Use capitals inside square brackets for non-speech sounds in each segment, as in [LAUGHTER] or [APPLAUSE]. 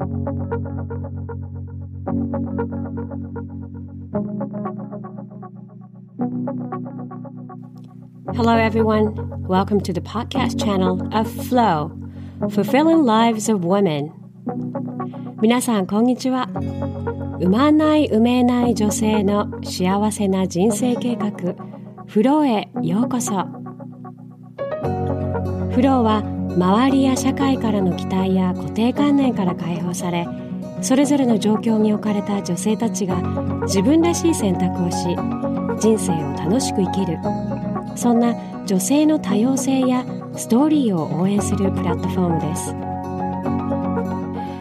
Hello, everyone. Welcome to the podcast channel of Flow, Fulfilling Lives of Women. 皆さん、こんにちは。産まない産めない女性の幸せな人生計画、フローへようこそ。フローは、周りや社会からの期待や固定観念から解放され、それぞれの状況に置かれた女性たちが自分らしい選択をし、人生を楽しく生きる。そんな女性の多様性やストーリーを応援するプラットフォームです。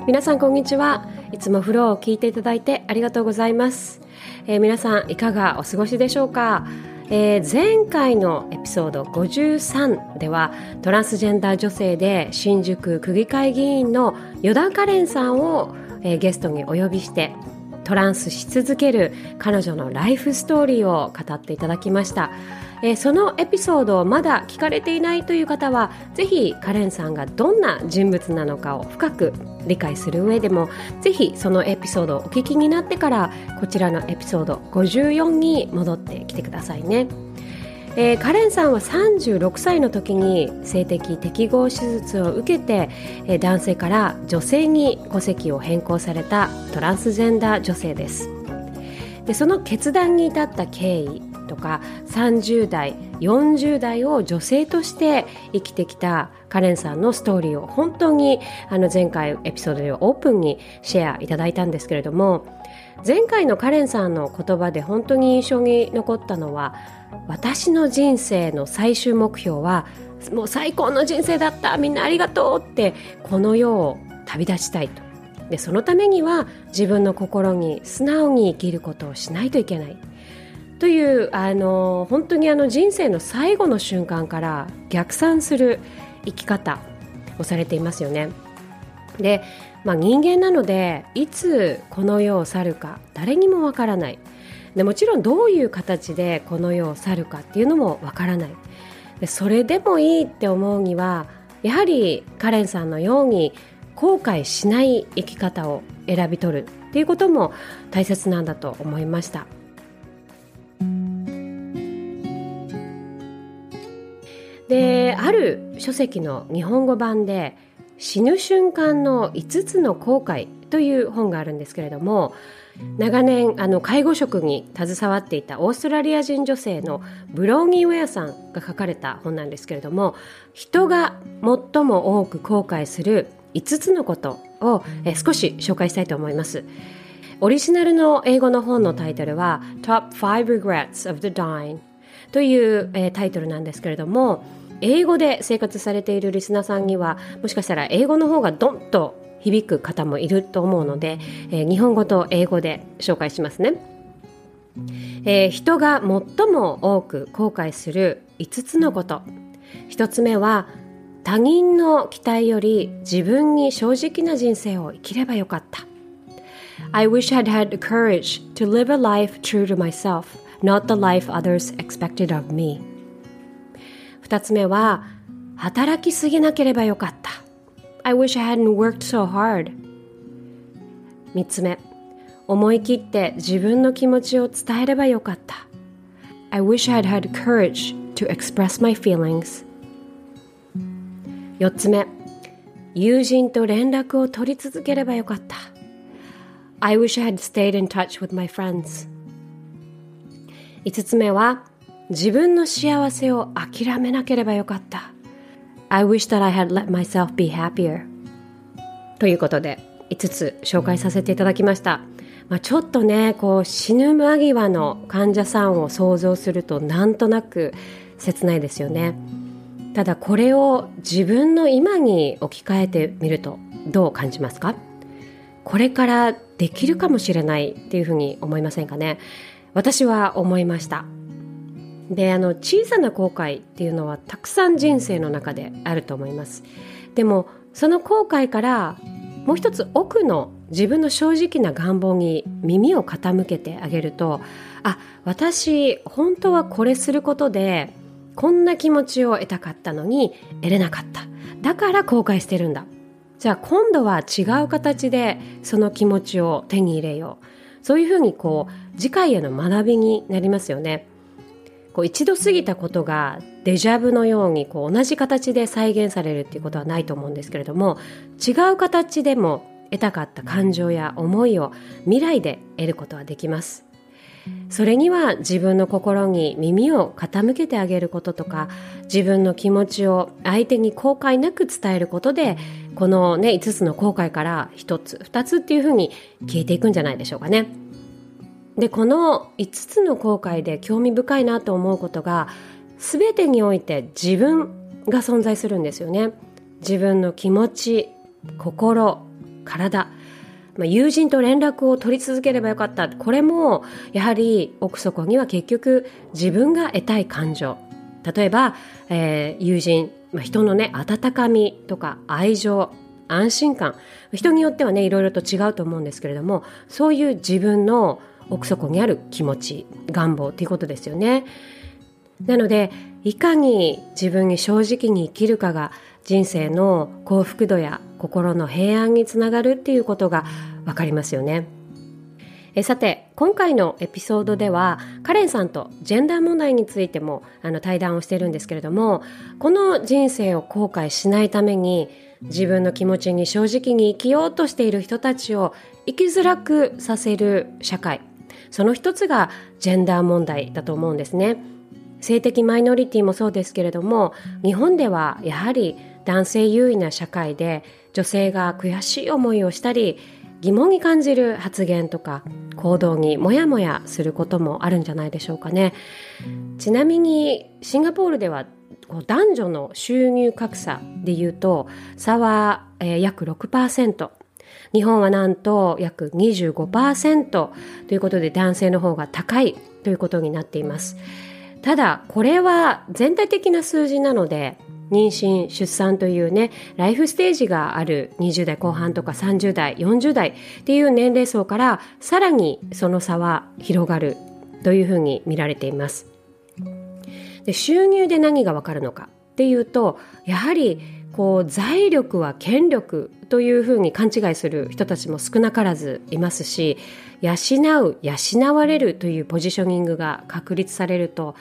皆さんこんにちは。いつもフローを聞いていただいてありがとうございます、えー、皆さんいかがお過ごしでしょうか？えー、前回のエピソード53ではトランスジェンダー女性で新宿区議会議員の依田カレンさんを、えー、ゲストにお呼びしてトランスし続ける彼女のライフストーリーを語っていただきました。えー、そのエピソードをまだ聞かれていないという方はぜひカレンさんがどんな人物なのかを深く理解する上でもぜひそのエピソードをお聞きになってからこちらのエピソード54に戻ってきてくださいね。えー、カレンさんは36歳の時に性的適合手術を受けて、えー、男性から女性に戸籍を変更されたトランスジェンダー女性ですでその決断に至った経緯とか30代40代を女性として生きてきたカレンさんのストーリーを本当にあの前回エピソードでオープンにシェアいただいたんですけれども前回のカレンさんの言葉で本当に印象に残ったのは私の人生の最終目標はもう最高の人生だったみんなありがとうってこの世を旅立ちたいと。でそのためには自分の心に素直に生きることをしないといけない。というあの本当にあの人生の最後の瞬間から逆算する生き方をされていますよね。で、まあ、人間なのでいつこの世を去るか誰にもわからないでもちろんどういう形でこの世を去るかっていうのもわからないでそれでもいいって思うにはやはりカレンさんのように後悔しない生き方を選び取るっていうことも大切なんだと思いました。である書籍の日本語版で「死ぬ瞬間の5つの後悔」という本があるんですけれども長年あの介護職に携わっていたオーストラリア人女性のブローニー・ウェアさんが書かれた本なんですけれども人が最も多く後悔する5つのことをえ少し紹介したいと思います。オリジナルの英語の本のタイトルは Top 5 Regrets of the Dying という、えタイトルなんですけれども英語で生活されているリスナーさんにはもしかしたら英語の方がドンと響く方もいると思うので、えー、日本語と英語で紹介しますね、えー、人が最も多く後悔する5つのこと。1つ目は他人の期待より自分に正直な人生を生きればよかった。I wish I'd had the courage to live a life true to myself, not the life others expected of me. 二つ目は、働きすぎなければよかった。I wish I hadn't worked so hard. 三つ目、思い切って自分の気持ちを伝えればよかった。I wish I had had courage to express my feelings. 四つ目、友人と連絡を取り続ければよかった。I wish I had stayed in touch with my friends. 五つ目は、自分の幸せを諦めなければよかった。I wish that I had let myself be happier. ということで、5つ紹介させていただきました。まあ、ちょっとね、こう死ぬ間際の患者さんを想像するとなんとなく切ないですよね。ただこれを自分の今に置き換えてみるとどう感じますか？これからできるかもしれないっていうふうに思いませんかね？私は思いました。であの小さな後悔っていうのはたくさん人生の中であると思います。でもその後悔からもう一つ奥の自分の正直な願望に耳を傾けてあげるとあ私本当はこれすることでこんな気持ちを得たかったのに得れなかった。だから後悔してるんだ。じゃあ今度は違う形でその気持ちを手に入れよう。そういうふうにこう次回への学びになりますよね。こう一度過ぎたことがデジャブのようにこう同じ形で再現されるっていうことはないと思うんですけれども違う形でも得たかった感情や思いを未来で得ることはできますそれには自分の心に耳を傾けてあげることとか自分の気持ちを相手に後悔なく伝えることでこのね5つの後悔から1つ2つっていうふうに消えていくんじゃないでしょうかね。でこの5つの後悔で興味深いなと思うことが全てにおいて自分が存在するんですよね。自分の気持ち心体。まあ、友人と連絡を取り続ければよかった。これもやはり奥底には結局自分が得たい感情。例えば、えー、友人、まあ、人のね温かみとか愛情安心感。人によってはねいろいろと違うと思うんですけれどもそういう自分の奥底にある気持ち願望っていうことですよね。なのでいかに自分に正直に生きるかが人生の幸福度や心の平安につながるっていうことがわかりますよね。えさて今回のエピソードではカレンさんとジェンダー問題についてもあの対談をしてるんですけれどもこの人生を後悔しないために自分の気持ちに正直に生きようとしている人たちを生きづらくさせる社会その一つがジェンダー問題だと思うんですね。性的マイノリティもそうですけれども日本ではやはり男性優位な社会で女性が悔しい思いをしたり疑問に感じる発言とか行動にモヤモヤすることもあるんじゃないでしょうかねちなみにシンガポールでは男女の収入格差でいうと差は、えー、約6%日本はなんと約25%ということで男性の方が高いということになっています。ただこれは全体的な数字なので妊娠出産というねライフステージがある20代後半とか30代40代っていう年齢層からさらにその差は広がるというふうに見られています。で収入で何がわかるのかっていうとやはりこう財力は権力というふうに勘違いする人たちも少なからずいますし養う養われるというポジショニングが確立されると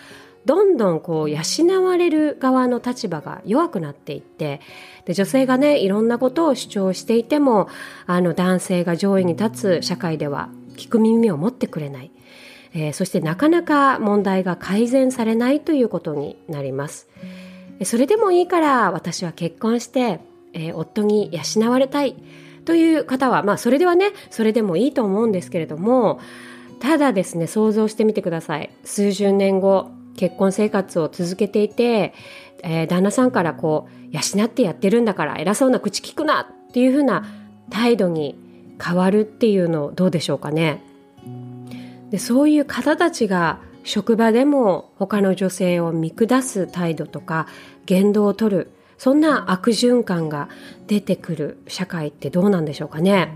どんどんこう養われる側の立場が弱くなっていってで女性がねいろんなことを主張していてもあの男性が上位に立つ社会では聞く耳を持ってくれない、えー、そしてなかなか問題が改善されないということになります。それでもいいから私は結婚して、えー、夫に養われたいという方はまあそれではねそれでもいいと思うんですけれどもただですね想像してみてください数十年後結婚生活を続けていて、えー、旦那さんからこう養ってやってるんだから偉そうな口聞くなっていうふうな態度に変わるっていうのどうでしょうかね。でそういう方たちが職場でも他の女性を見下す態度とか言動をとるそんな悪循環が出てくる社会ってどうなんでしょうかね。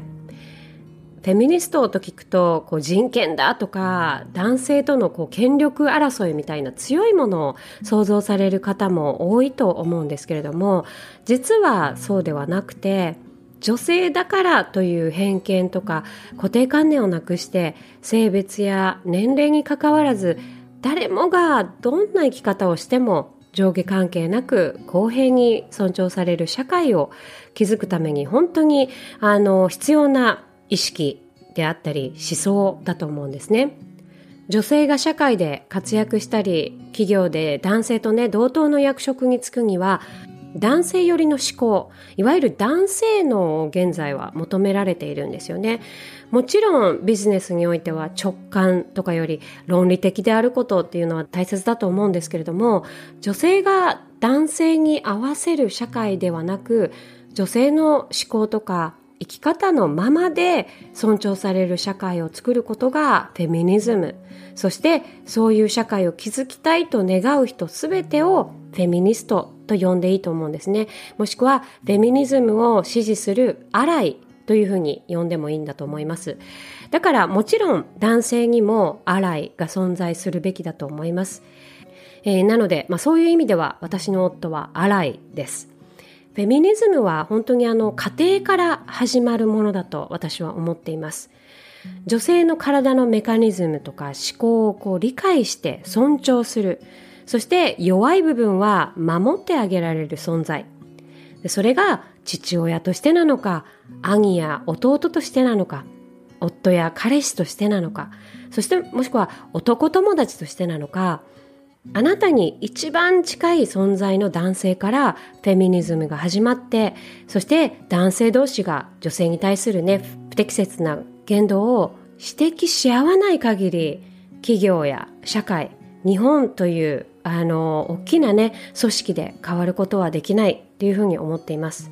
フェミニストと聞くとこう人権だとか男性とのこう権力争いみたいな強いものを想像される方も多いと思うんですけれども実はそうではなくて女性だからという偏見とか固定観念をなくして性別や年齢にかかわらず誰もがどんな生き方をしても上下関係なく公平に尊重される社会を築くために本当にあの必要な意識であったり思想だと思うんですね。女性が社会で活躍したり企業で男性とね同等の役職に就くには男性寄りの思考。いわゆる男性脳を現在は求められているんですよね。もちろんビジネスにおいては直感とかより論理的であることっていうのは大切だと思うんですけれども女性が男性に合わせる社会ではなく女性の思考とか生き方のままで尊重される社会を作ることがフェミニズム。そしてそういう社会を築きたいと願う人すべてをフェミニストと呼んでいいと思うんですねもしくはフェミニズムを支持するアライというふうに呼んでもいいんだと思いますだからもちろん男性にもアライが存在するべきだと思います、えー、なので、まあ、そういう意味では私の夫はアライですフェミニズムは本当にあの家庭から始まるものだと私は思っています。女性の体のメカニズムとか思考をこう理解して尊重する。そして弱い部分は守ってあげられる存在。それが父親としてなのか、兄や弟としてなのか、夫や彼氏としてなのか、そしてもしくは男友達としてなのか、あなたに一番近い存在の男性からフェミニズムが始まって、そして男性同士が女性に対するね、不適切な言動を指摘し合わない限り、企業や社会、日本というあの大きなね組織で変わることはできないっていうふうに思っています。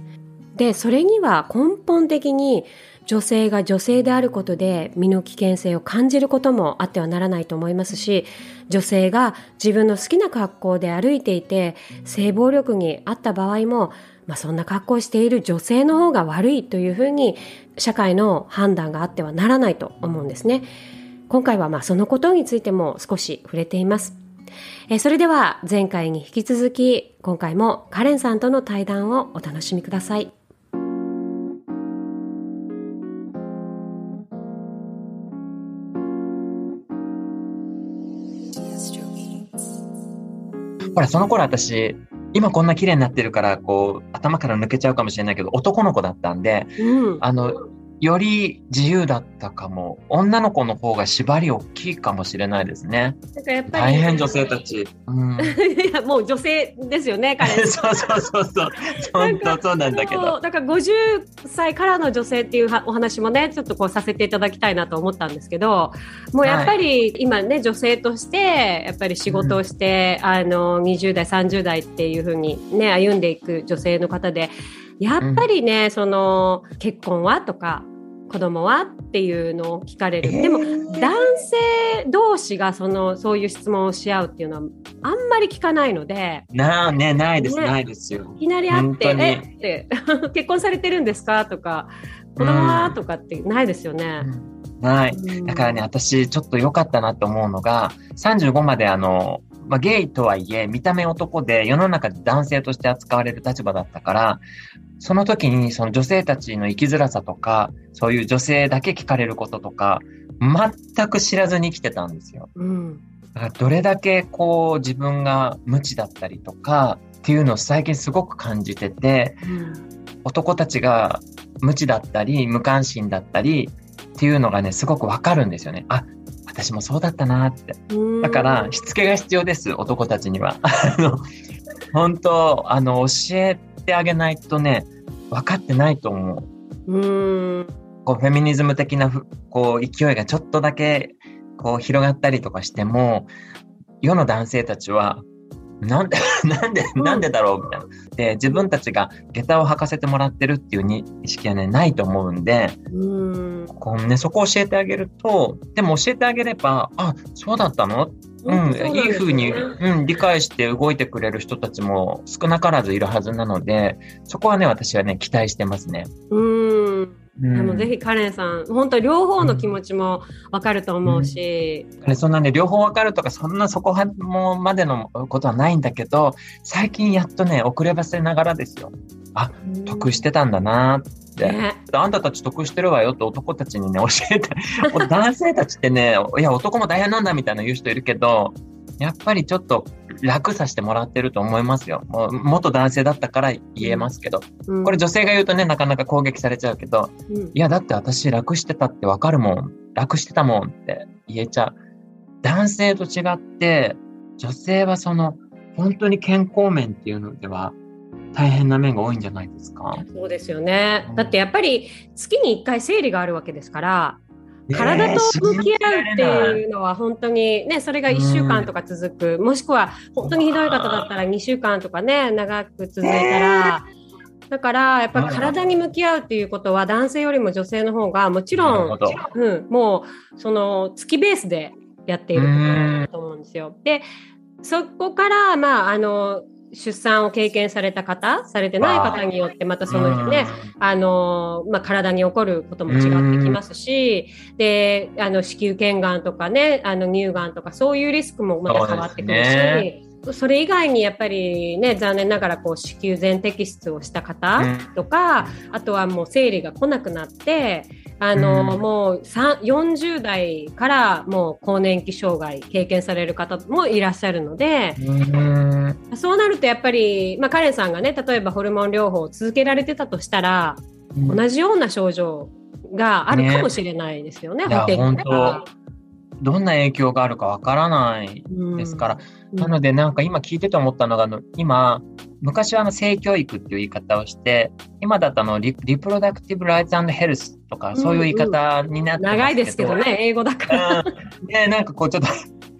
でそれには根本的に女性が女性であることで身の危険性を感じることもあってはならないと思いますし女性が自分の好きな格好で歩いていて性暴力にあった場合も、まあ、そんな格好をしている女性の方が悪いというふうに社会の判断があってはならないと思うんですね。今回はまあそのことについても少し触れています。えそれでは前回に引き続き今回もカレンさんとの対談をお楽しみください。ほら、その頃私、今こんな綺麗になってるから、こう、頭から抜けちゃうかもしれないけど、男の子だったんで、うん、あの、より自由だったかも。女の子の方が縛り大きいかもしれないですね。大変女性たち。うん、[LAUGHS] いやもう女性ですよね、彼。そうそうそうそう。本当そうなんだけど。だから50歳からの女性っていうお話もね、ちょっとこうさせていただきたいなと思ったんですけど、もうやっぱり今ね、女性としてやっぱり仕事をして、うん、あの20代30代っていうふうにね歩んでいく女性の方で。やっぱりね、うん、その結婚はとか子供はっていうのを聞かれる、えー、でも男性同士がそのそういう質問をし合うっていうのはあんまり聞かないのでなあねないです、ね、ないですよいきなり会って「えって、[LAUGHS] 結婚されてるんですか?」とか「子供は?」とかってないですよね。ない。だからね、私ちょっと良かったなと思うのが、35まであの、まあ、ゲイとはいえ、見た目男で世の中で男性として扱われる立場だったから、その時にその女性たちの生きづらさとか、そういう女性だけ聞かれることとか、全く知らずに生きてたんですよ。うん、だからどれだけこう自分が無知だったりとかっていうのを最近すごく感じてて、うん、男たちが無知だったり無関心だったりっていうのがね、すごくわかるんですよね。あ、私もそうだったなって。だから、しつけが必要です、男たちには。[LAUGHS] あの、本当、あの、教えてあげないとね、分かってないと思う。うんこうフェミニズム的なこう勢いがちょっとだけこう広がったりとかしても世の男性たちはなんで、[LAUGHS] なんで、なんでだろうみたいな。で、自分たちが下駄を履かせてもらってるっていう意識はね、ないと思うんで、うんこうね、そこを教えてあげると、でも教えてあげれば、あ、そうだったのうん、いいふうに、うん、理解して動いてくれる人たちも少なからずいるはずなので、そこはね、私はね、期待してますね。うん。うん、でもぜひカレンさん、本当両方の気持ちもわかると思うし。うん、そんなね、両方わかるとか、そんなそこもまでのことはないんだけど、最近やっとね、遅ればせながらですよ。あ、得してたんだなって、ね、あんたたち得してるわよって男たちにね、教えて、[LAUGHS] 男性たちってね、いや、男も大変なんだみたいな言う人いるけど、やっぱりちょっと楽させてもらってると思いますよ。もう元男性だったから言えますけど、うん、これ女性が言うとね、なかなか攻撃されちゃうけど、うん、いや、だって私楽してたってわかるもん。楽してたもんって言えちゃう。男性と違って、女性はその、本当に健康面っていうのでは、大変な面が多いんじゃないですか。そうですよね。だってやっぱり月に1回生理があるわけですから、体と向き合うっていうのは本当にね、それが1週間とか続く、もしくは本当にひどい方だったら2週間とかね、長く続いたら、だからやっぱ体に向き合うっていうことは男性よりも女性の方がもちろん、うん、もうその月ベースでやっていることだと思うんですよ。でそこからまああの出産を経験された方、されてない方によって、またそのね、あの、まあ、体に起こることも違ってきますし、で、あの、子宮頸がんとかね、あの、乳がんとか、そういうリスクもまた変わってくるし、それ以外にやっぱりね、残念ながらこう子宮全摘出をした方とか、うん、あとはもう生理が来なくなって、あの、うん、もう40代からもう更年期障害経験される方もいらっしゃるので、うん、そうなるとやっぱり、まあ、カレンさんがね、例えばホルモン療法を続けられてたとしたら、同じような症状があるかもしれないですよね、ね本当どんな影響があるかわからないですから、うん、なのでなんか今聞いてて思ったのが、あの今、昔はあの性教育っていう言い方をして、今だとあのリリプロダクティブ・ライツ・ヘルスとか、そういう言い方になってますけど、うんうん、長いですけどね、英語だから。ね、なんかこうちょっと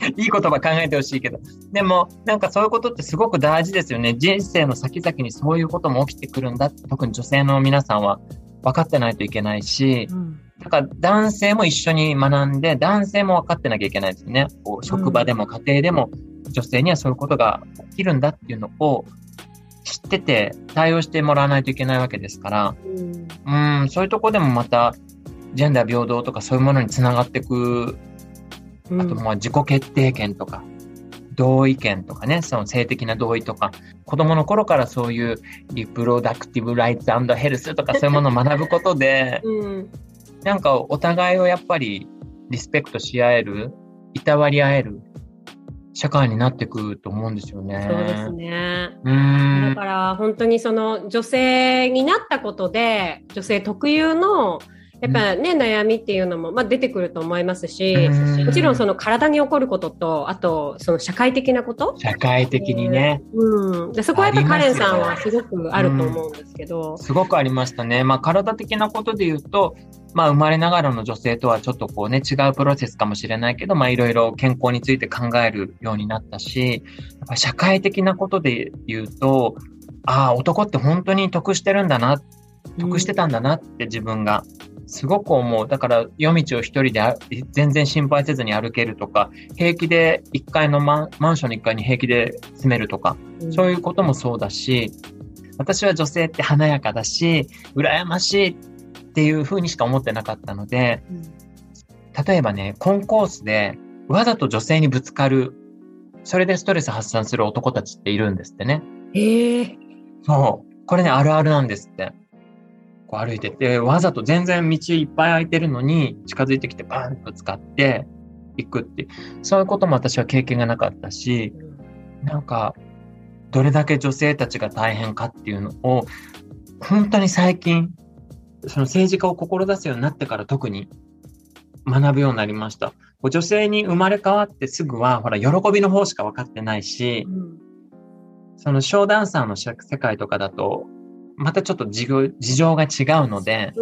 [LAUGHS] いい言葉考えてほしいけど、でもなんかそういうことってすごく大事ですよね。人生の先々にそういうことも起きてくるんだ。特に女性の皆さんは分かってないといけないし、うん、だから男性も一緒に学んで、男性も分かってなきゃいけないですね。こう職場でも家庭でも女性にはそういうことが起きるんだっていうのを知ってて対応してもらわないといけないわけですから、うん、うんそういうとこでもまたジェンダー平等とかそういうものにつながっていく、あとまあ自己決定権とか、同意見とかね、その性的な同意とか、子供の頃からそういうリプロダクティブ・ライツヘルスとかそういうものを学ぶことで、[LAUGHS] うん、なんかお互いをやっぱりリスペクトし合える、いたわり合える社会になっていくと思うんですよね。そうですね。だから本当にその女性になったことで、女性特有のやっぱね、うん、悩みっていうのも、まあ、出てくると思いますし、もちろんその体に起こることと、あとその社会的なこと社会的にね。うん。でそこはやっぱカレンさんはすごくあると思うんですけど。うん、すごくありましたね。まあ体的なことで言うと、まあ生まれながらの女性とはちょっとこうね、違うプロセスかもしれないけど、まあいろいろ健康について考えるようになったし、やっぱ社会的なことで言うと、ああ、男って本当に得してるんだな、得してたんだなって自分が。すごく思う。だから夜道を一人で全然心配せずに歩けるとか、平気で1階のマンマンションの1階に平気で住めるとか、そういうこともそうだし、私は女性って華やかだし、羨ましいっていうふうにしか思ってなかったので、例えばね、コンコースでわざと女性にぶつかる、それでストレス発散する男たちっているんですってね。ええー、そう。これね、あるあるなんですって。こう歩いてて、わざと全然道いっぱい空いてるのに近づいてきてバーンと使って行くって、そういうことも私は経験がなかったし、なんか、どれだけ女性たちが大変かっていうのを、本当に最近、その政治家を志すようになってから特に学ぶようになりました。女性に生まれ変わってすぐは、ほら、喜びの方しか分かってないし、そのショーダンサーの世界とかだと、またちょっと事情が違うので、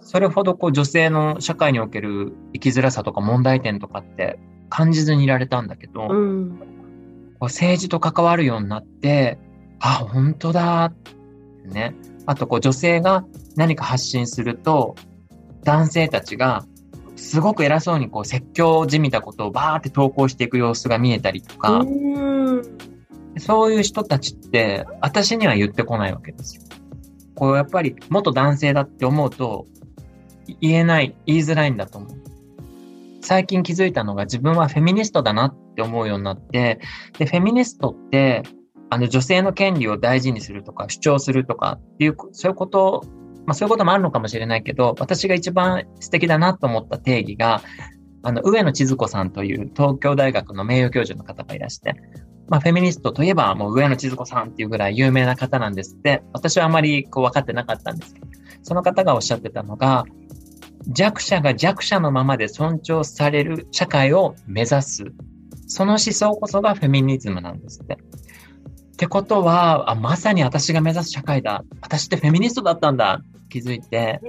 それほどこう女性の社会における生きづらさとか問題点とかって感じずにいられたんだけど、こう政治と関わるようになって、あ、本当だ、ね。あとこう女性が何か発信すると、男性たちがすごく偉そうにこう説教じみたことをバーって投稿していく様子が見えたりとか、そういう人たちって私には言ってこないわけですよ。こうやっぱり元男性だって思うと言えない、言いづらいんだと思う。最近気づいたのが自分はフェミニストだなって思うようになって、で、フェミニストって、あの女性の権利を大事にするとか主張するとかっていう、そういうこと、まあそういうこともあるのかもしれないけど、私が一番素敵だなと思った定義が、あの、上野千鶴子さんという東京大学の名誉教授の方がいらして、まあ、フェミニストといえば、もう上野千鶴子さんっていうぐらい有名な方なんですって、私はあまりこう分かってなかったんですけど、その方がおっしゃってたのが、弱者が弱者のままで尊重される社会を目指す。その思想こそがフェミニズムなんですって。ってことは、あまさに私が目指す社会だ。私ってフェミニストだったんだ。気づいて。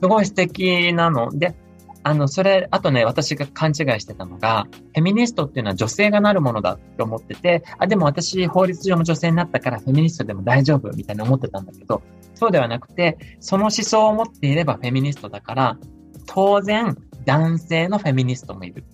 すごい素敵なの。で、あの、それ、あとね、私が勘違いしてたのが、フェミニストっていうのは女性がなるものだって思ってて、あ、でも私、法律上の女性になったからフェミニストでも大丈夫みたいな思ってたんだけど、そうではなくて、その思想を持っていればフェミニストだから、当然、男性のフェミニストもいる。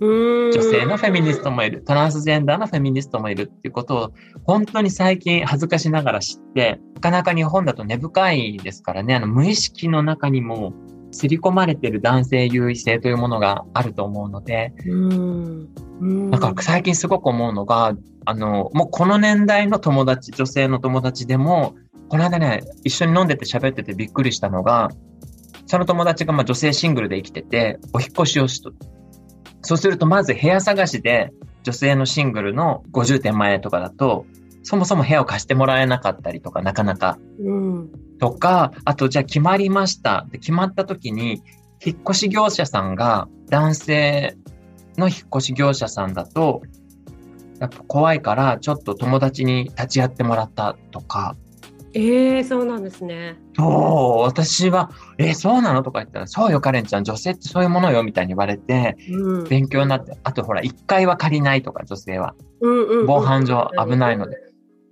女性のフェミニストもいる。トランスジェンダーのフェミニストもいるっていうことを、本当に最近恥ずかしながら知って、なかなか日本だと根深いですからね、あの、無意識の中にも刷り込まれてる男性優位性というものがあると思うので、うんうんなんか最近すごく思うのが、あの、もうこの年代の友達、女性の友達でも、この間ね、一緒に飲んでて喋っててびっくりしたのが、その友達がまあ女性シングルで生きてて、お引っ越しをしと。そうするとまず部屋探しで、女性のシングルの50点前とかだと、そもそも部屋を貸してもらえなかったりとか、なかなか。うんとか、あとじゃあ決まりました。で決まった時に、引っ越し業者さんが男性の引っ越し業者さんだと、やっぱ怖いからちょっと友達に立ち会ってもらったとか、ええそうなんですね。そう、私は、え、そうなの？とか言ったら、そうよ、カレンちゃん、女性ってそういうものよ、みたいに言われて、うん。勉強になって、あとほら、1階は借りないとか、女性は。うんうんうん防犯上危ないので。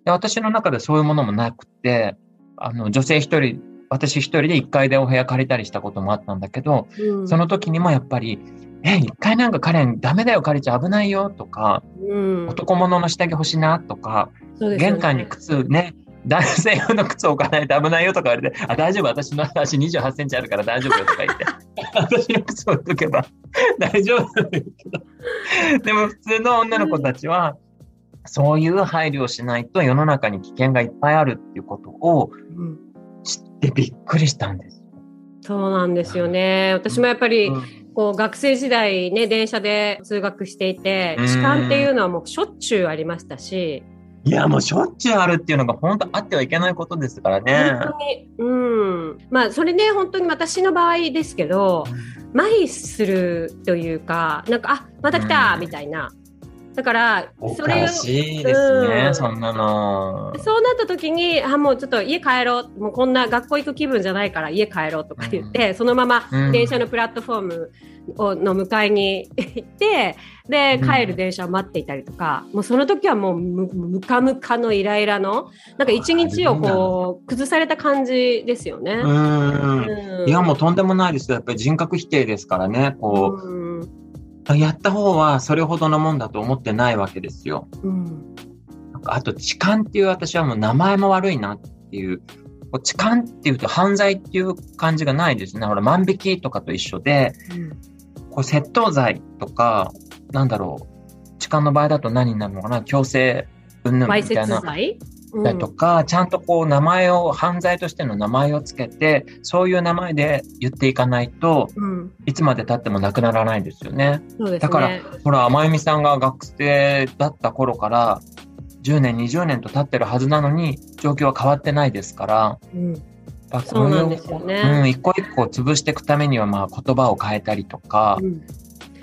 で私の中でそういうものもなくて、あの、女性一人、私一人で1階でお部屋借りたりしたこともあったんだけど、うん。その時にもやっぱり、え、1階なんかカレンダメだよ、借りちゃ危ないよ、とか、うん。男物の下着欲しいな、とか、ね。玄関に靴ね、男性用の靴置かないと危ないよとか言われて、あ、大丈夫、私の足28センチあるから大丈夫よとか言って、[LAUGHS] 私の靴置いとけば大丈夫なんだけど。でも普通の女の子たちは、そういう配慮をしないと世の中に危険がいっぱいあるっていうことをうん知ってびっくりしたんです。そうなんですよね。私もやっぱり、うんこう学生時代ね、電車で通学していてうん、痴漢っていうのはもうしょっちゅうありましたし、いや、もうしょっちゅうあるっていうのが本当あってはいけないことですからね。本当に、うん。まあ、それね、本当に私の場合ですけど、麻痺するというか、なんか、あ、また来たうんみたいな。だからお、それを、かしいですね、うんそんなの。そうなった時に、あ、もうちょっと家帰ろう。もうこんな学校行く気分じゃないから家帰ろうとか言って、そのままうん電車のプラットフォームをの迎えに行って、で、うん帰る電車を待っていたりとか、もうその時はもうむむかむかのイライラの、なんか一日をこう、崩された感じですよね。うん。うんいや、もうとんでもないですよ。やっぱり人格否定ですからね。こうんう、やった方はそれほどのもんだと思ってないわけですよ。うんなんかあと、痴漢っていう私はもう名前も悪いなっていう。痴漢っていうと犯罪っていう感じがないですね。ほら、万引きとかと一緒で、こう窃盗罪とか、なんだろう。痴漢の場合だと何になるのかな強制云々わいせみたいな。だとか、ちゃんとこう名前を、犯罪としての名前をつけて、そういう名前で言っていかないと、うん、いつまで経ってもなくならないですよね。ね。だからほら、まゆみさんが学生だった頃から、10年、20年と経ってるはずなのに、状況は変わってないですから、うん、やっぱこそうなんですよね。うん、一個一個潰していくためには、まあ言葉を変えたりとか、うん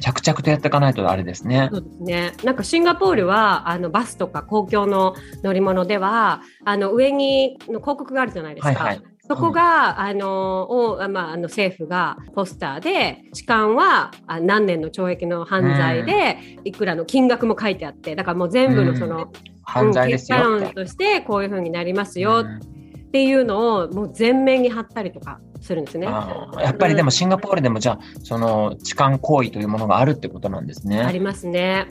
着々とやっていかないとあれですね。そうですね。なんかシンガポールはあのバスとか公共の乗り物ではあの上にの広告があるじゃないですか。はいはいそこが、あのを、まあ、あの政府がポスターで痴漢はあ何年の懲役の犯罪で、いくらの金額も書いてあってだからもう全部のその、犯罪ですよとしてこういうふうになりますようんっていうのをもう全面に貼ったりとかするんですね。やっぱりでもシンガポールでもじゃあ、その痴漢行為というものがあるってことなんですね。ありますね。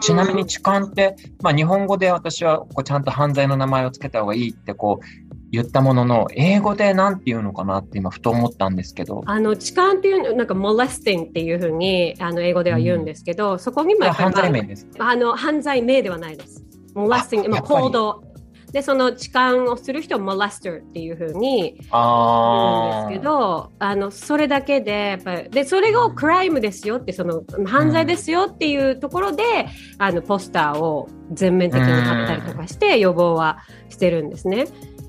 ちなみに痴漢って、まあ、日本語で私はこうちゃんと犯罪の名前をつけた方がいいってこう言ったものの、英語でなんて言うのかなって今ふと思ったんですけど。あの痴漢っていうなんか molesting っていうふうにあの英語では言うんですけど、そこにもやっぱり犯罪名ですかあの犯罪名ではないです。まあやっぱり行動でその痴漢をする人を molester っていうふうに言ああ。うんですけどあのそれだけでやっぱりでそれをクライムですよってその犯罪ですよっていうところで、あのポスターを全面的に貼ったりとかして予防はしてるんですね。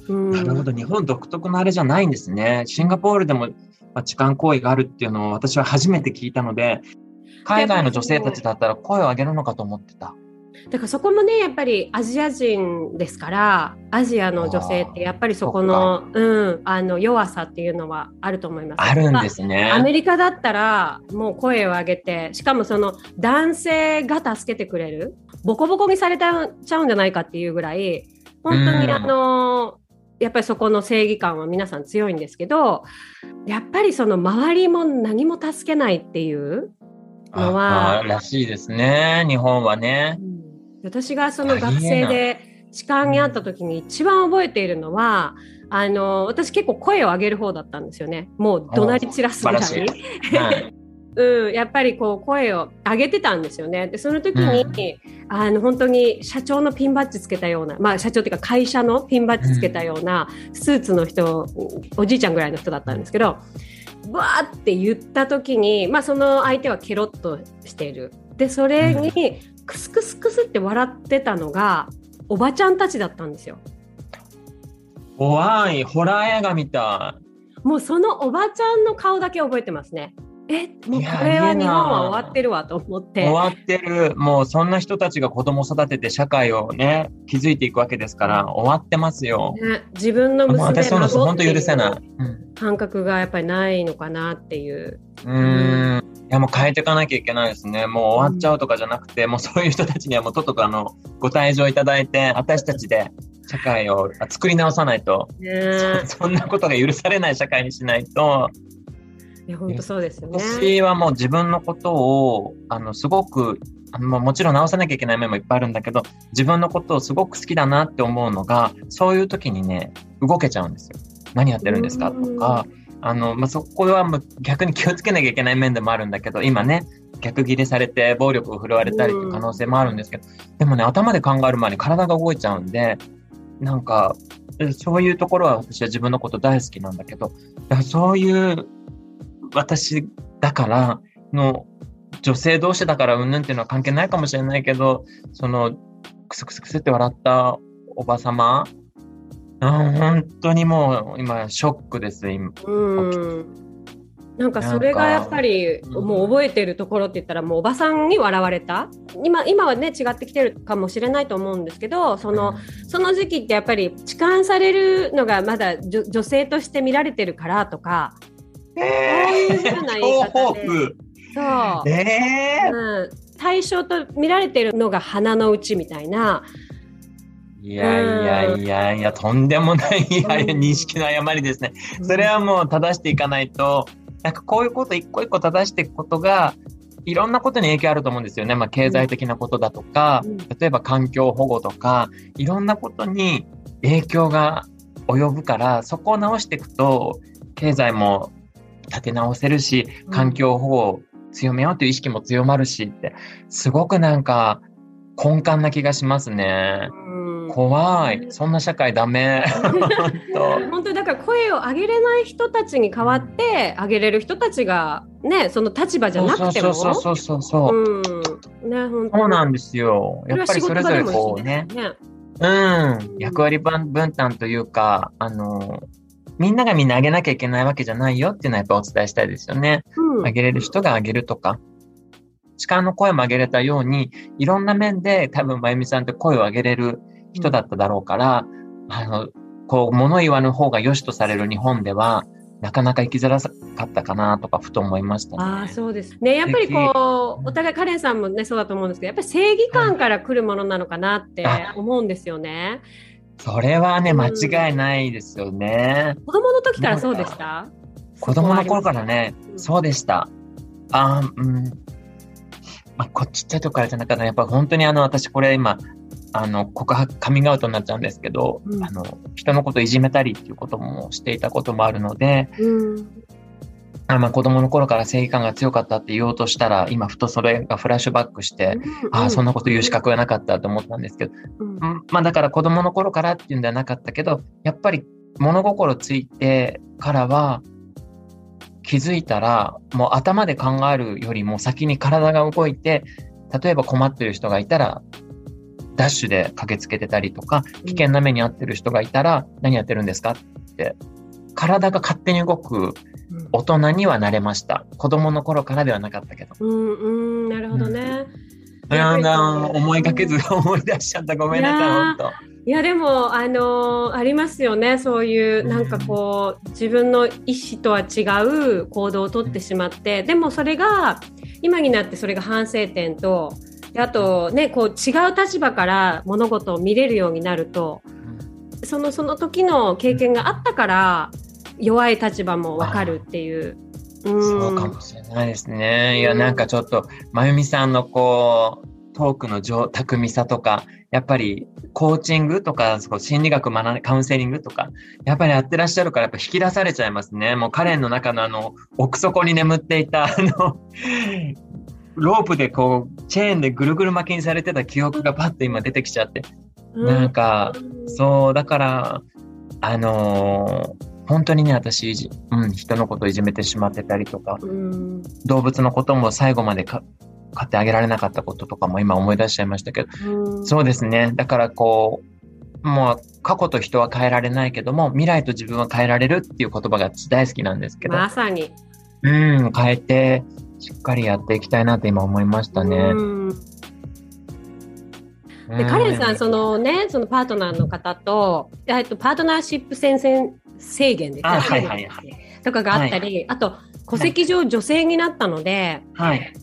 うんなるほど。日本独特のあれじゃないんですね。シンガポールでも、まあ、痴漢行為があるっていうのを私は初めて聞いたので、海外の女性たちだったら声を上げるのかと思ってた。だからそこもねやっぱりアジア人ですからアジアの女性ってやっぱりそこのうん、あの弱さっていうのはあると思います。あるんですね。アメリカだったらもう声を上げてしかもその男性が助けてくれるボコボコにされちゃうんじゃないかっていうぐらい本当にうんあのやっぱりそこの正義感は皆さん強いんですけどやっぱりその周りも何も助けないっていうのはらしいですね。日本はね。私がその学生で痴漢にあった時に一番覚えているのはあの私結構声を上げる方だったんですよねもう怒鳴り散らすぐらい。はい [LAUGHS] うん、やっぱりこう声を上げてたんですよね。でその時に、うん、あの本当に社長のピンバッジつけたような、まあ、社長っていうか会社のピンバッジつけたようなスーツの人、おじいちゃんぐらいの人だったんですけど、わーって言った時に、まあ、その相手はケロッとしている。でそれにクスクスクスって笑ってたのがおばちゃんたちだったんですよ。怖いホラー映画みたい。もうそのおばちゃんの顔だけ覚えてますね。えもうこれは日本は終わってるわと思って。終わってる。もうそんな人たちが子供育てて社会をね築いていくわけですから終わってますよ、ね、自分の娘私その本当許せない、感覚がやっぱりないのかなっていう。うんいやもう変えていかなきゃいけないですね。もう終わっちゃうとかじゃなくて、うん、もうそういう人たちにはもうとっとくあの、ご退場いただいて、私たちで社会を作り直さないと、ね、そ [LAUGHS] そんなことが許されない社会にしないと、いや、本当そうですよね。私はもう自分のことを、あの、すごく、あのもちろん直さなきゃいけない面もいっぱいあるんだけど、自分のことをすごく好きだなって思うのが、そういう時にね、動けちゃうんですよ。何やってるんですかとか、あの、まあ、そこは逆に気をつけなきゃいけない面でもあるんだけど、今ね、逆ギレされて暴力を振るわれたりっていう可能性もあるんですけど、でもね、頭で考える前に体が動いちゃうんで、なんか、そういうところは私は自分のこと大好きなんだけど、そういう私だからの女性同士だからうんぬんっていうのは関係ないかもしれないけど、そのクスクスクスって笑ったおばさま、本当にもう今ショックです、今。うんなんかそれがやっぱりもう覚えてるところって言ったらもうおばさんに笑われた？今今はね違ってきてるかもしれないと思うんですけどそのその時期ってやっぱり痴漢されるのがまだ女性として見られてるからとかそういうふうな言い方で。そう。えー、うん。対象と見られてるのが鼻の内みたいな。いやいやいやいや、とんでもない認識の誤りですね。それはもう正していかないと、なんかこういうこと一個一個正していくことが、いろんなことに影響あると思うんですよね。まあ、経済的なことだとか、例えば環境保護とか、いろんなことに影響が及ぶから、そこを直していくと、経済も立て直せるし、環境保護を強めようという意識も強まるしって、すごくなんか根幹な気がしますね。怖い。そんな社会ダメ。[LAUGHS] 本当だから声を上げれない人たちに代わって上げれる人たちがねその立場じゃなくてもそうそうそうそう。うん、ね本当そうなんですよ。やっぱりそれぞれこうね。ねうん、役割分担というか、あの、みんながみんなあげなきゃいけないわけじゃないよっていうのはやっぱお伝えしたいですよね。うん、あげれる人があげるとか。力の声も上げれたように、いろんな面で多分まゆみさんって声を上げれる人だっただろうから、うん、あの、こう、物言わぬ方が良しとされる日本では、なかなか生きづらかったかなとかふと思いました、ね、ああそうですね。やっぱりこうお互いカレンさんもねそうだと思うんですけど、やっぱり正義感から来るものなのかなって思うんですよね。それはね、間違いないですよね。子供の時からそうでした？子供の頃からね、そうでした。あうん。まあ、こっちっちゃいとこからじゃなかったやっぱ本当にあの、私これ今、あの、告白、カミングアウトになっちゃうんですけど、うん、あの、人のこといじめたりっていうこともしていたこともあるので、うん、あまあ、子供の頃から正義感が強かったって言おうとしたら、今ふとそれがフラッシュバックして、うん、ああ、そんなこと言う資格はなかったと思ったんですけど、うん、まあだから子供の頃からっていうんではなかったけど、やっぱり物心ついてからは、気づいたら、もう頭で考えるよりも先に体が動いて、例えば困ってる人がいたら、ダッシュで駆けつけてたりとか、危険な目に遭ってる人がいたら、何やってるんですかって、体が勝手に動く大人にはなれました。子供の頃からではなかったけど。うん、うん、なるほどね。うん、思いがけず思い出しちゃった。ごめんなさい、本当。いやでもあのー、ありますよね。そういうなんかこう自分の意思とは違う行動をとってしまって。でもそれが今になってそれが反省点とあとねこう違う立場から物事を見れるようになるとそのその時の経験があったから弱い立場もわかるっていう。そうかもしれないですね。いや、なんかちょっと、まゆみさんのこう、トークの上巧みさとか、やっぱりコーチングとか、そ心理学学カウンセリングとか、やっぱりやってらっしゃるから、やっぱ引き出されちゃいますね。もう彼の中のあの、奥底に眠っていた、あの、ロープでこう、チェーンでぐるぐる巻きにされてた記憶がパッと今出てきちゃって。なんか、そう、だから、あのー、本当にね、私、うん、人のことをいじめてしまってたりとか、動物のことも最後までか買ってあげられなかったこととかも今思い出しちゃいましたけど、そうですね。だからこう、もう過去と人は変えられないけども、未来と自分は変えられるっていう言葉が大好きなんですけど。まさに。うん、変えて、しっかりやっていきたいなって今思いましたね。でカレンさん、そのね、そのパートナーの方と、えっと、パートナーシップ宣言制限で、はいはいはい、とかがあったり、はい、あと、戸籍上女性になったので、はい。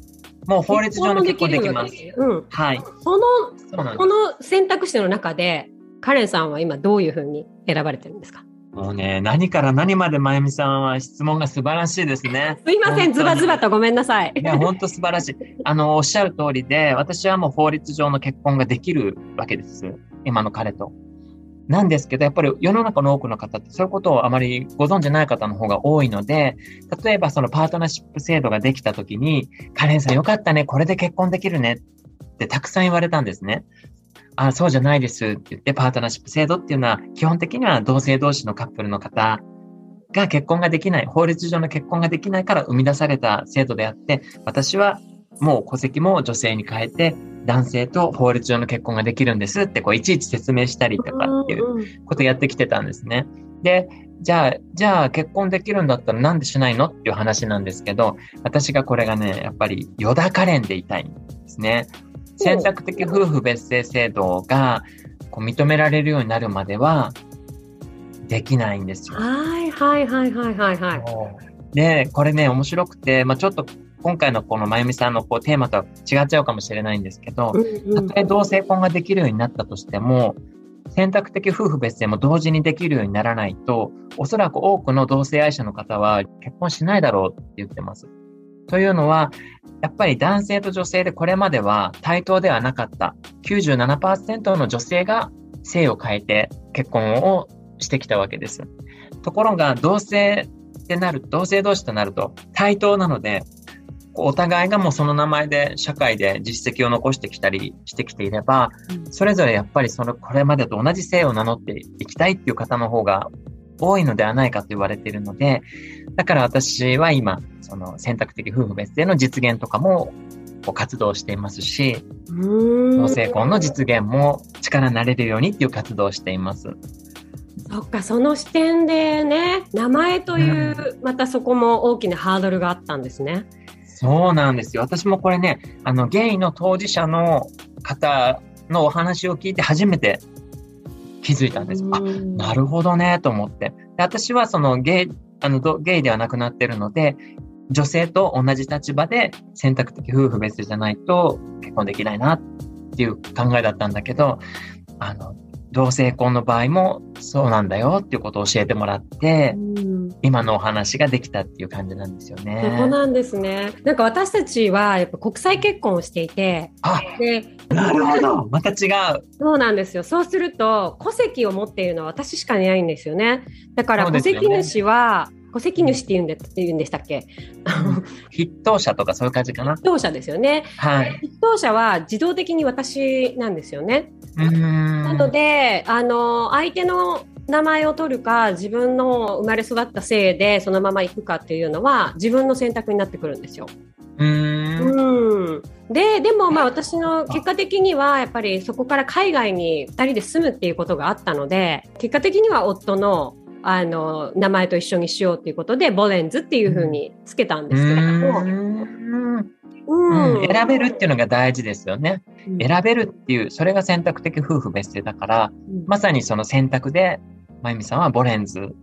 もう法律上の結婚できます。うん。はい。その、この選択肢の中で、カレンさんは今どういうふうに選ばれてるんですか？もうね、何から何までまゆみさんは質問が素晴らしいですね。すいません、ズバズバとごめんなさい。いや、本当素晴らしい。あの、おっしゃる通りで、私はもう法律上の結婚ができるわけです。今の彼と。なんですけど、やっぱり世の中の多くの方ってそういうことをあまりご存じない方の方が多いので、例えばそのパートナーシップ制度ができた時に、カレンさんよかったね、これで結婚できるねってたくさん言われたんですね。あ、そうじゃないですって言って、パートナーシップ制度っていうのは、基本的には同性同士のカップルの方が結婚ができない、法律上の結婚ができないから生み出された制度であって、私はもう戸籍も女性に変えて、男性と法律上の結婚ができるんですって、こう、いちいち説明したりとかっていうことをやってきてたんですね。で、じゃあ、じゃあ結婚できるんだったらなんでしないのっていう話なんですけど、私がこれがね、やっぱり、ヨダカレンでいたいんですね。選択的夫婦別姓制度がこう認められるようになるまではできないんですよ。はいはいはいはいはいはい。で、これね、面白くて、まあ、ちょっと今回のこのまゆみさんのこうテーマとは違っちゃうかもしれないんですけど、たとえ同性婚ができるようになったとしても、選択的夫婦別姓も同時にできるようにならないと、おそらく多くの同性愛者の方は結婚しないだろうって言ってます。というのは、やっぱり男性と女性でこれまでは対等ではなかった97%の女性が性を変えて結婚をしてきたわけです。ところが同性ってなる、同性同士となると対等なので、お互いがもうその名前で社会で実績を残してきたりしてきていれば、それぞれやっぱりそのこれまでと同じ性を名乗っていきたいっていう方の方が多いのではないかと言われているので、だから私は今、その選択的夫婦別姓の実現とかも活動していますし、同性婚の実現も力になれるようにっていう活動をしています。そっか、その視点でね、名前という、うん、またそこも大きなハードルがあったんですね。そうなんですよ。私もこれね、あの、ゲイの当事者の方のお話を聞いて初めて気づいたんです。あ、なるほどね、と思って。で私はそのゲイ、あの、ゲイではなくなってるので、女性と同じ立場で選択的夫婦別じゃないと結婚できないなっていう考えだったんだけど、あの、同性婚の場合もそうなんだよっていうことを教えてもらって、うん、今のお話ができたっていう感じなんですよね。そうなんですね。なんか私たちはやっぱ国際結婚をしていて、あでなるほど、また違う。そうなんですよ。そうすると戸籍を持っているのは私しかいないんですよね。だから戸籍主は、戸籍主って言うんでって言うんでしたっけ？筆頭者とかそういう感じかな筆頭者ですよね。はい。筆頭者は自動的に私なんですよね。なので、あの、相手の名前を取るか、自分の生まれ育った姓でそのまま行くかっていうのは自分の選択になってくるんですよ。うん。で、でもまあ私の結果的にはやっぱりそこから海外に2人で住むっていうことがあったので、結果的には夫のあの名前と一緒にしようということでボレンズっていうふうにつけたんですけれども。うん、選べるっていうのが大事ですよね。うん、選べるっていう、それが選択的夫婦別姓だから、うん、まさにその選択で、まゆみさんはボレンズ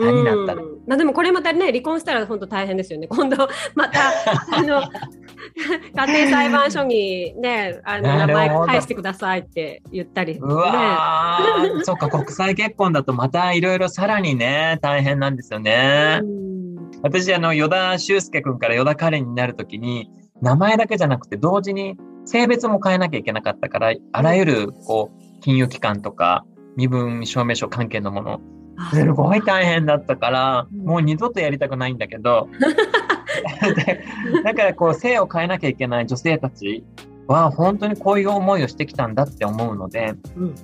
さんになった。まあでもこれまたね、離婚したら本当大変ですよね。今度、また、あの、[LAUGHS] 家庭裁判所にね、あの、名前返してくださいって言ったり、ね。うわそっか、国際結婚だとまたいろいろさらにね、大変なんですよね。私、あの、与田修介君から与田カレンになるときに、名前だけじゃなくて同時に性別も変えなきゃいけなかったから、あらゆる、こう、金融機関とか、身分証明書関係のもの、すごい大変だったから、うん。もう二度とやりたくないんだけど、[LAUGHS] でだからこう、性を変えなきゃいけない女性たちは、本当にこういう思いをしてきたんだって思うので、うん。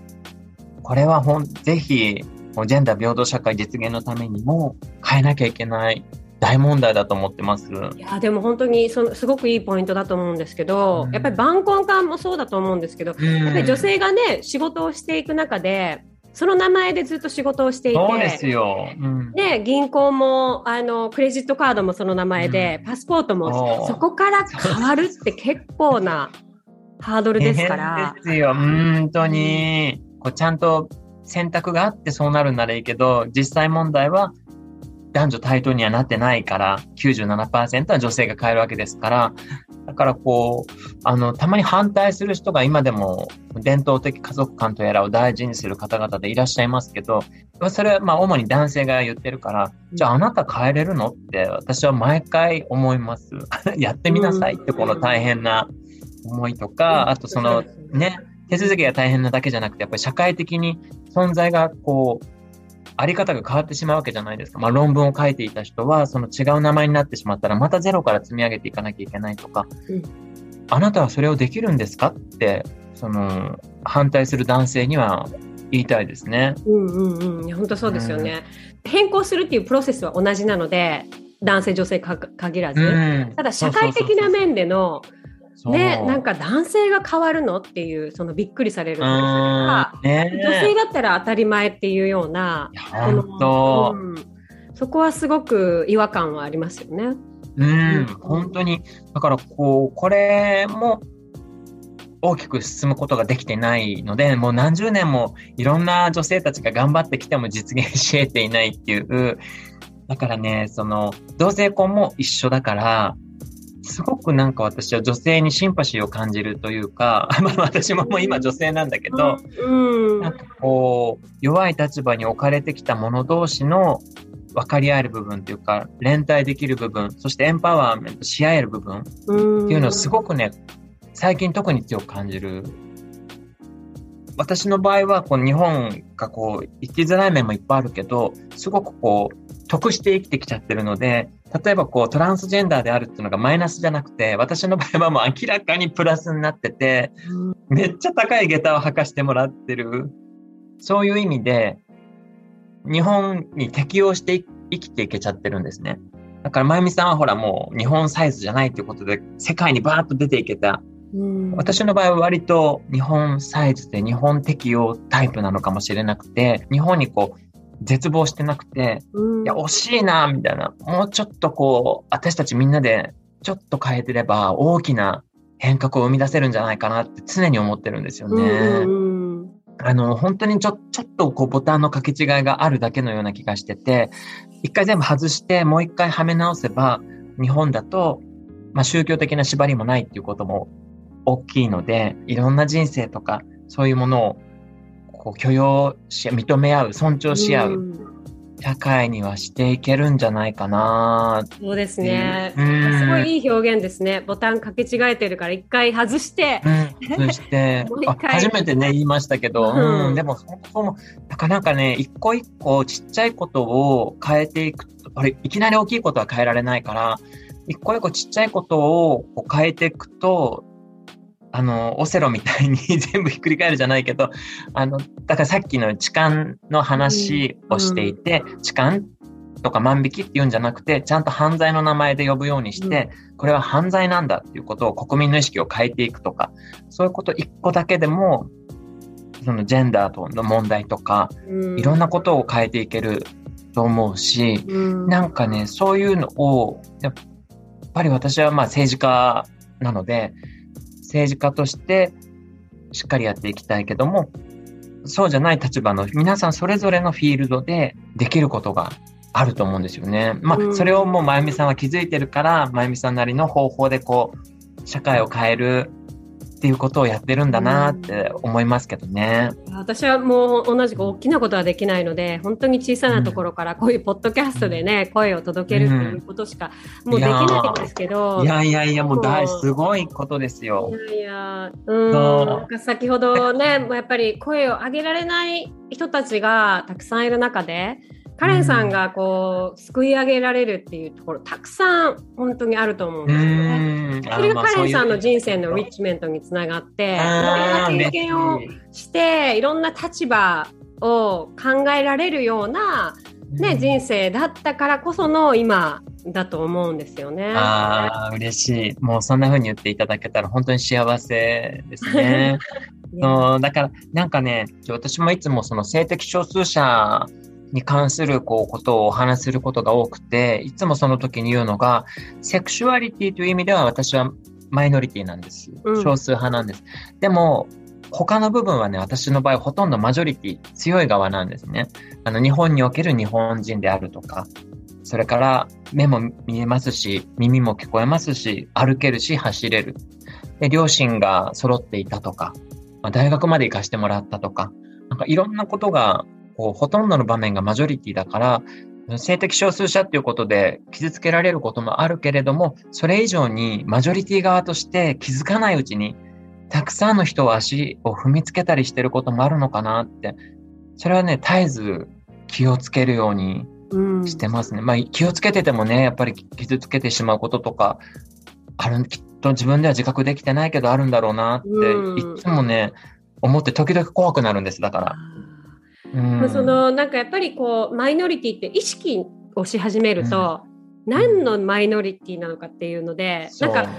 これはほん、ぜひ、ジェンダー平等社会実現のためにも変えなきゃいけない大問題だと思ってます。いやでも本当にそのすごくいいポイントだと思うんですけど、うんやっぱり晩婚化もそうだと思うんですけど、ややっぱり女性がね仕事をしていく中でその名前でずっと仕事をしていそうですて。よ。うんで銀行もあのクレジットカードもその名前で、パスポートもそこから変わるって結構なハードルですからですよ。本当に。こうちゃんと選択があってそうなるならいいけど、実際問題は男女対等にはなってないから、97%は女性が変えるわけですから、だからこう、あの、たまに反対する人が今でも伝統的家族観とやらを大事にする方々でいらっしゃいますけど、それはまあ主に男性が言ってるから、じゃああなた変えれるのって私は毎回思います。[LAUGHS] やってみなさいってこの大変な思いとか、あとそのね、手続きが大変なだけじゃなくて、やっぱり社会的に存在がこう、あり方が変わってしまうわけじゃないですか。まあ論文を書いていた人は、その違う名前になってしまったら、またゼロから積み上げていかなきゃいけないとか、うん。あなたはそれをできるんですかって、その、反対する男性には言いたいですね。うんうんうん。本当そうですよね、変更するっていうプロセスは同じなので男性女性か限らず、うん。ただ社会的な面でのそうねなんか男性が変わるのっていうそのびっくりされるうとかん、ね女性だったら当たり前っていうようないや本当、うんそこはすごく違和感はありますよね。うん、本当に。だから、こう、これも大きく進むことができてないので、もう何十年もいろんな女性たちが頑張ってきても実現し得ていないっていう。だからね、その、同性婚も一緒だから、すごくなんか私は女性にシンパシーを感じるというか、[LAUGHS] まあ私ももう今女性なんだけど、うんなんかこう、弱い立場に置かれてきた者同士の分かり合える部分っていうか、連帯できる部分、そしてエンパワーメントし合える部分ってうんいうのをすごくね、最近特に強く感じる。私の場合は、こう日本がこう、生きづらい面もいっぱいあるけど、すごくこう、得して生きてきちゃってるので、例えばこう、トランスジェンダーであるっていうのがマイナスじゃなくて、私の場合はもう明らかにプラスになってて、めっちゃ高い下駄を履かしてもらってる。そういう意味で、日本に適応してい生きていけちゃってるんですね。だから、まゆみさんはほらもう日本サイズじゃないっていうことで、世界にバーッと出ていけた。うん私の場合は割と日本サイズで日本適応タイプなのかもしれなくて、日本にこう、絶望してなくて、うんいや、惜しいな、みたいな。もうちょっとこう、私たちみんなでちょっと変えてれば大きな変革を生み出せるんじゃないかなって常に思ってるんですよね。うんうんあの、本当にちょ、ちょっとこうボタンの掛け違いがあるだけのような気がしてて、一回全部外してもう一回はめ直せば、日本だと、まあ宗教的な縛りもないっていうことも大きいので、いろんな人生とか、そういうものをこう許容し、認め合う、尊重し合う、うん。社会にはしていけるんじゃないかなそうですね。うん。すごいいい表現ですね。ボタン掛け違えてるから一回外して、うん、そして。[LAUGHS] 初めてね言いましたけど、うん。うん、でもそもそもなかなかね一個一個ちっちゃいことを変えていくあれいきなり大きいことは変えられないから一個一個ちっちゃいことをこう変えていくとあのオセロみたいに [LAUGHS] 全部ひっくり返るじゃないけどあのだからさっきの痴漢の話をしていて、痴漢とか万引きっていうんじゃなくてちゃんと犯罪の名前で呼ぶようにして、これは犯罪なんだっていうことを国民の意識を変えていくとか、そういうこと一個だけでも、そのジェンダーとの問題とか、いろんなことを変えていけると思うし、うん。なんかね、そういうのを、やっぱり私はまあ政治家なので、政治家としてしっかりやっていきたいけども、そうじゃない立場の皆さんそれぞれのフィールドでできることがあると思うんですよね。まあ、うんそれをもうまゆみさんは気づいてるから、まゆみさんなりの方法でこう、社会を変えるっていうことをやってるんだなって思いますけどね。私はもう同じく大きなことはできないので、本当に小さなところからこういうポッドキャストでね、うん、声を届けるっていうことしかもうできないんですけど。いやいやいや、もう大すごいことですよ。いやいや、うん。先ほどね、もうやっぱり声を上げられない人たちがたくさんいる中で、カレンさんがこう、すくい上げられるっていうところたくさん本当にあると思うんですよね。それがカレンさんの人生のリッチメントにつながっていろんな経験をしていろんな立場を考えられるような、ね、人生だったからこその今だと思うんですよね。ああ、嬉しい。もうそんな風に言っていただけたら本当に幸せですね。[LAUGHS] だから、なんかね、私もいつもその性的少数者に関するこうことをお話しすることが多くて、いつもその時に言うのが、セクシュアリティという意味では私はマイノリティなんです。少数派なんです。うん、でも、他の部分はね、私の場合ほとんどマジョリティ、強い側なんですね。あの、日本における日本人であるとか、それから目も見えますし、耳も聞こえますし、歩けるし、走れる。で、両親が揃っていたとか、まあ、大学まで行かしてもらったとか、なんかいろんなことがこうほとんどの場面がマジョリティだから、性的少数者っていうことで傷つけられることもあるけれども、それ以上にマジョリティ側として気づかないうちに、たくさんの人を足を踏みつけたりしてることもあるのかなって、それはね、絶えず気をつけるようにしてますね。うん、まあ気をつけててもね、やっぱり傷つけてしまうこととか、ある、きっと自分では自覚できてないけどあるんだろうなって、うん、いつもね、思って時々怖くなるんです、だから。うん、そのなんかやっぱりこうマイノリティって意識をし始めると、うん、何のマイノリティなのかっていうので、うん、なんか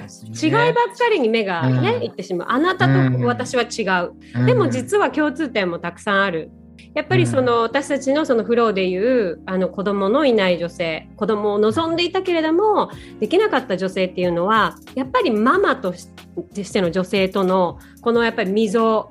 違いばっかりに目がね、うん、いってしまう。あなたと私は違う、でも実は共通点もたくさんある。やっぱりその、私たちのそのフローでいうあの子供のいない女性子供を望んでいたけれどもできなかった女性っていうのはやっぱりママとしての女性とのこのやっぱり溝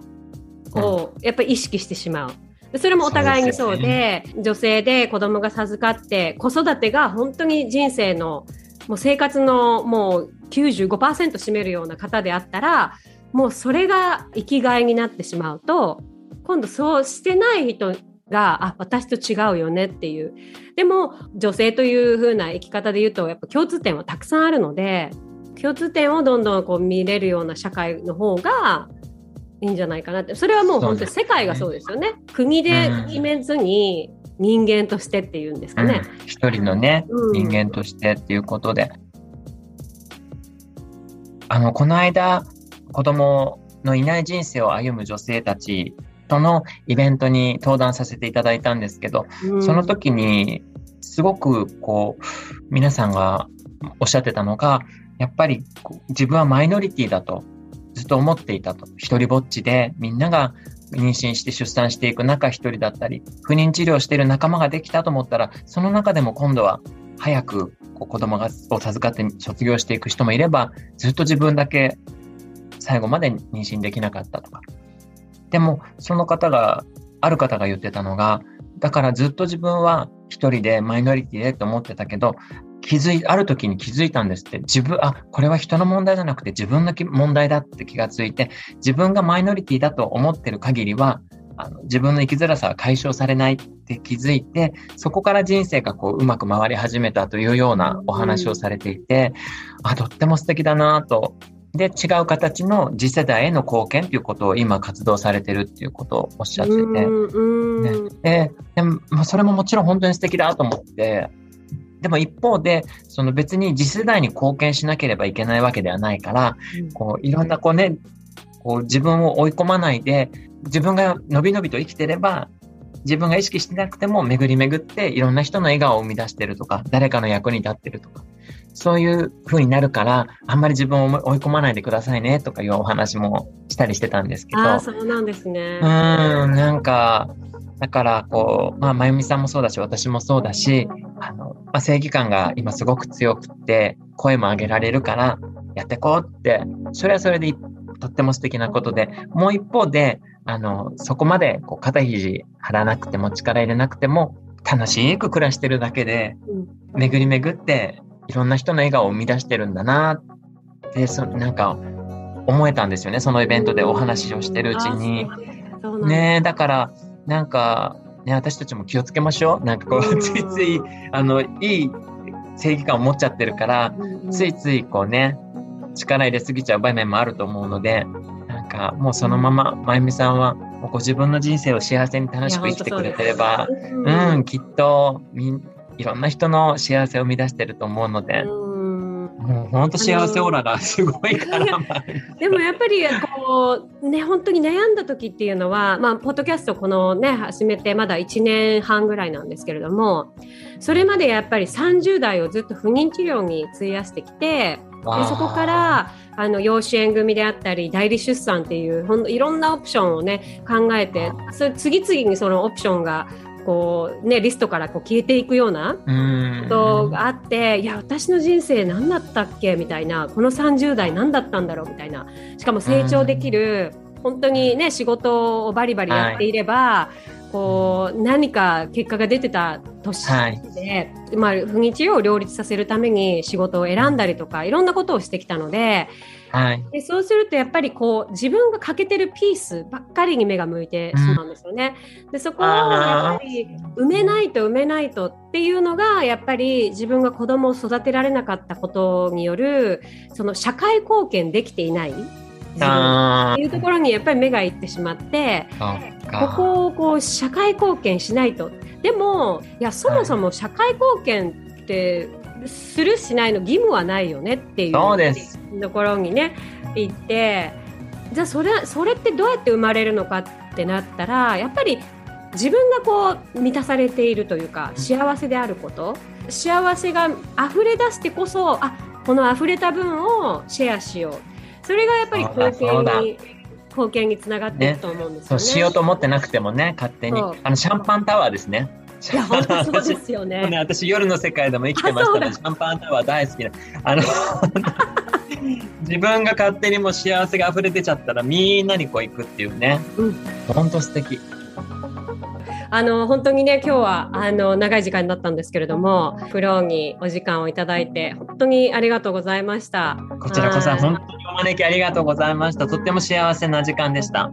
をやっぱり意識してしまう。それもお互いにそうで、ね、女性で子供が授かって子育てが本当に人生のもう生活のもう95%占めるような方であったらもうそれが生きがいになってしまうと今度そうしてない人があ私と違うよねっていう。でも女性という風な生き方で言うとやっぱ共通点はたくさんあるので共通点をどんどんこう見れるような社会の方がいいんじゃないかなって。それはもう本当に世界がそうですよね。ね国で決めずに人間としてっていうんですかね。うん、一人のね、うん、人間としてっていうことで。あの、この間、子供のいない人生を歩む女性たちとのイベントに登壇させていただいたんですけど、うん、その時に、すごくこう、皆さんがおっしゃってたのが、やっぱり自分はマイノリティだと。ずっと思っていたと。一人ぼっちでみんなが妊娠して出産していく中一人だったり、不妊治療している仲間ができたと思ったら、その中でも今度は早く子供がを授かって卒業していく人もいれば、ずっと自分だけ最後まで妊娠できなかったとか。でも、その方が、ある方が言ってたのが、だからずっと自分は一人でマイノリティでと思ってたけど、気づい、ある時に気づいたんですって。自分、あ、これは人の問題じゃなくて自分の問題だって気がついて、自分がマイノリティだと思ってる限りは、あの自分の生きづらさは解消されないって気づいて、そこから人生がこううまく回り始めたというようなお話をされていて、あ、とっても素敵だなと。で、違う形の次世代への貢献ということを今活動されてるっていうことをおっしゃってて、ね、ででもそれももちろん本当に素敵だと思って、でも一方で、その別に次世代に貢献しなければいけないわけではないから、こういろんなこうね、こう自分を追い込まないで、自分がのびのびと生きてれば、自分が意識してなくても巡り巡っていろんな人の笑顔を生み出してるとか、誰かの役に立ってるとか、そういう風になるから、あんまり自分を追い込まないでくださいねとかいうお話もしたりしてたんですけど。ああ、そうなんですね。うん、なんか、だから、こう、まあ、まゆみさんもそうだし、私もそうだし、あの、まあ、正義感が今すごく強くて、声も上げられるから、やってこうって、それはそれでとっても素敵なことで、もう一方で、あの、そこまでこう肩肘張らなくても力入れなくても、楽しく暮らしてるだけで、巡り巡って、いろんな人の笑顔を生み出してるんだなって、そなんか、思えたんですよね。そのイベントでお話をしてるうちに。ねだから、なんか、ね、私たちも気をつけましょう。なんかこう、ついつい、あの、いい正義感を持っちゃってるから、ついついこうね、力入れすぎちゃう場面もあると思うので、なんかもうそのまま、まゆみさんは、ご自分の人生を幸せに楽しく生きてくれてれば、うん、きっとみいろんな人の幸せを生み出してると思うので。本当幸せオーラがすごいから。でもやっぱりこうね本当に悩んだ時っていうのは、まあポッドキャストこのね始めてまだ1年半ぐらいなんですけれども、それまでやっぱり30代をずっと不妊治療に費やしてきて。でそこからあの養子縁組であったり代理出産っていうほんいろんなオプションをね考えてそれ次々にそのオプションがこうねリストからこう消えていくようなことがあっていや私の人生何だったっけ？みたいなこの30代何だったんだろう？みたいな。しかも成長できる本当にね仕事をバリバリやっていれば、はい、こう何か結果が出てた年で、はい、まあ、不妊治療を両立させるために仕事を選んだりとかいろんなことをしてきたのではい、でそうするとやっぱりこう自分が欠けてるピースばっかりに目が向いてしまうんですよね。うん、でそこをやっぱり埋めないと埋めないとっていうのがやっぱり自分が子供を育てられなかったことによるその社会貢献できていない。っていうところにやっぱり目がいってしまってここをこう社会貢献しないとでもいやそもそも社会貢献ってするしないの義務はないよねっていうところにね行ってじゃあそれそれってどうやって生まれるのかってなったらやっぱり自分がこう満たされているというか幸せであること幸せが溢れ出してこそあこの溢れた分をシェアしよう。それがやっぱり貢献に貢献につながっていくと思うんですよね。ね。そうしようと思ってなくてもね勝手に。あのシャンパンタワーですね。いや、本当そうですよね。[LAUGHS] ね私、夜の世界でも生きてましたら、シャンパンタワー大好きな。あの [LAUGHS] 自分が勝手にも幸せが溢れ出ちゃったら、みんなにこう行くっていうね。うん。本当素敵。あの本当にね今日はあの長い時間になったんですけれどもフローにお時間をいただいて本当にありがとうございましたこちらこそ本当にお招きありがとうございましたとっても幸せな時間でした